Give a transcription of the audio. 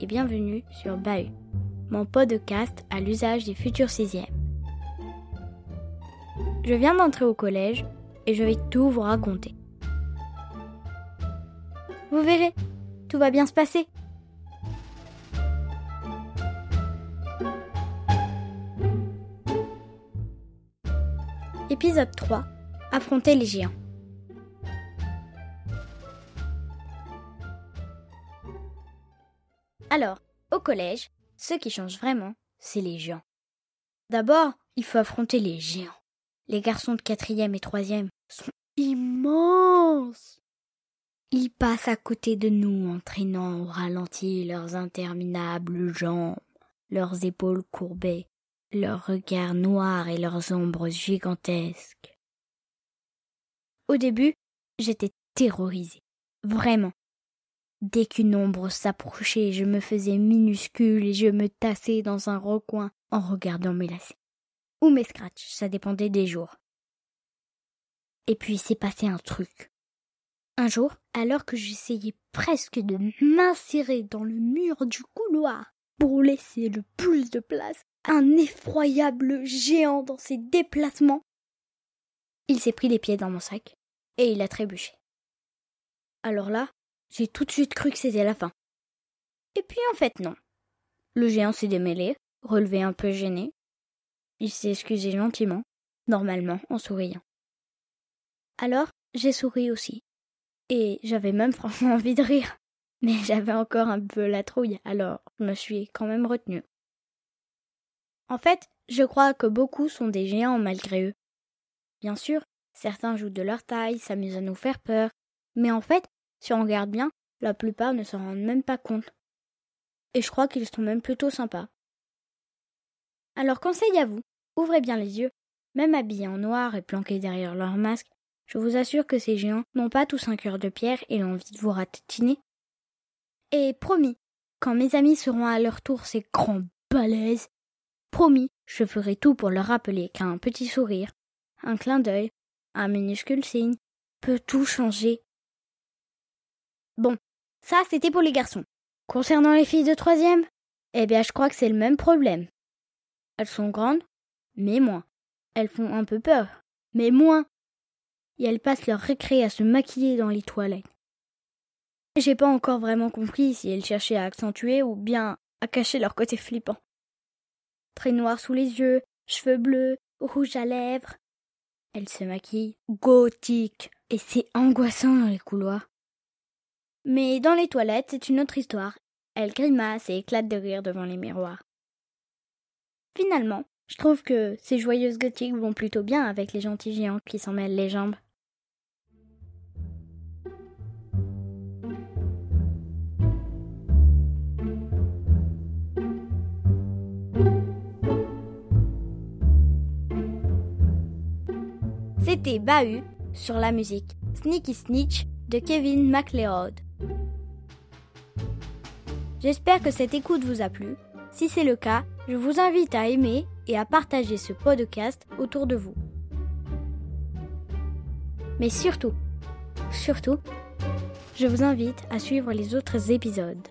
et bienvenue sur Bahut, mon podcast à l'usage des futurs sixièmes. Je viens d'entrer au collège et je vais tout vous raconter. Vous verrez, tout va bien se passer. Épisode 3 Affronter les géants. Alors, au collège, ce qui change vraiment, c'est les géants. D'abord, il faut affronter les géants. Les garçons de quatrième et troisième sont immenses. Ils passent à côté de nous en traînant au ralenti leurs interminables jambes, leurs épaules courbées, leurs regards noirs et leurs ombres gigantesques. Au début, j'étais terrorisée. Vraiment. Dès qu'une ombre s'approchait, je me faisais minuscule et je me tassais dans un recoin en regardant mes lacets. Ou mes scratchs, ça dépendait des jours. Et puis s'est passé un truc. Un jour, alors que j'essayais presque de m'insérer dans le mur du couloir pour laisser le plus de place, un effroyable géant dans ses déplacements, il s'est pris les pieds dans mon sac et il a trébuché. Alors là, j'ai tout de suite cru que c'était la fin. Et puis en fait non. Le géant s'est démêlé, relevé un peu gêné. Il s'est excusé gentiment, normalement en souriant. Alors j'ai souri aussi. Et j'avais même franchement envie de rire. Mais j'avais encore un peu la trouille, alors je me suis quand même retenue. En fait, je crois que beaucoup sont des géants malgré eux. Bien sûr, certains jouent de leur taille, s'amusent à nous faire peur, mais en fait, si on regarde bien, la plupart ne s'en rendent même pas compte. Et je crois qu'ils sont même plutôt sympas. Alors conseil à vous, ouvrez bien les yeux, même habillés en noir et planqués derrière leur masque, je vous assure que ces géants n'ont pas tous un cœur de pierre et l'envie de vous ratatiner. Et promis, quand mes amis seront à leur tour ces grands balaises, promis, je ferai tout pour leur rappeler qu'un petit sourire, un clin d'œil, un minuscule signe peut tout changer Bon, ça c'était pour les garçons. Concernant les filles de troisième, eh bien je crois que c'est le même problème. Elles sont grandes, mais moins. Elles font un peu peur, mais moins. Et elles passent leur récré à se maquiller dans les toilettes. J'ai pas encore vraiment compris si elles cherchaient à accentuer ou bien à cacher leur côté flippant. Très noir sous les yeux, cheveux bleus, rouge à lèvres. Elles se maquillent gothique et c'est angoissant dans les couloirs. Mais dans les toilettes, c'est une autre histoire. Elle grimace et éclate de rire devant les miroirs. Finalement, je trouve que ces joyeuses gothiques vont plutôt bien avec les gentils géants qui s'en mêlent les jambes. C'était Bahut sur la musique Sneaky Snitch de Kevin MacLeod. J'espère que cette écoute vous a plu. Si c'est le cas, je vous invite à aimer et à partager ce podcast autour de vous. Mais surtout, surtout, je vous invite à suivre les autres épisodes.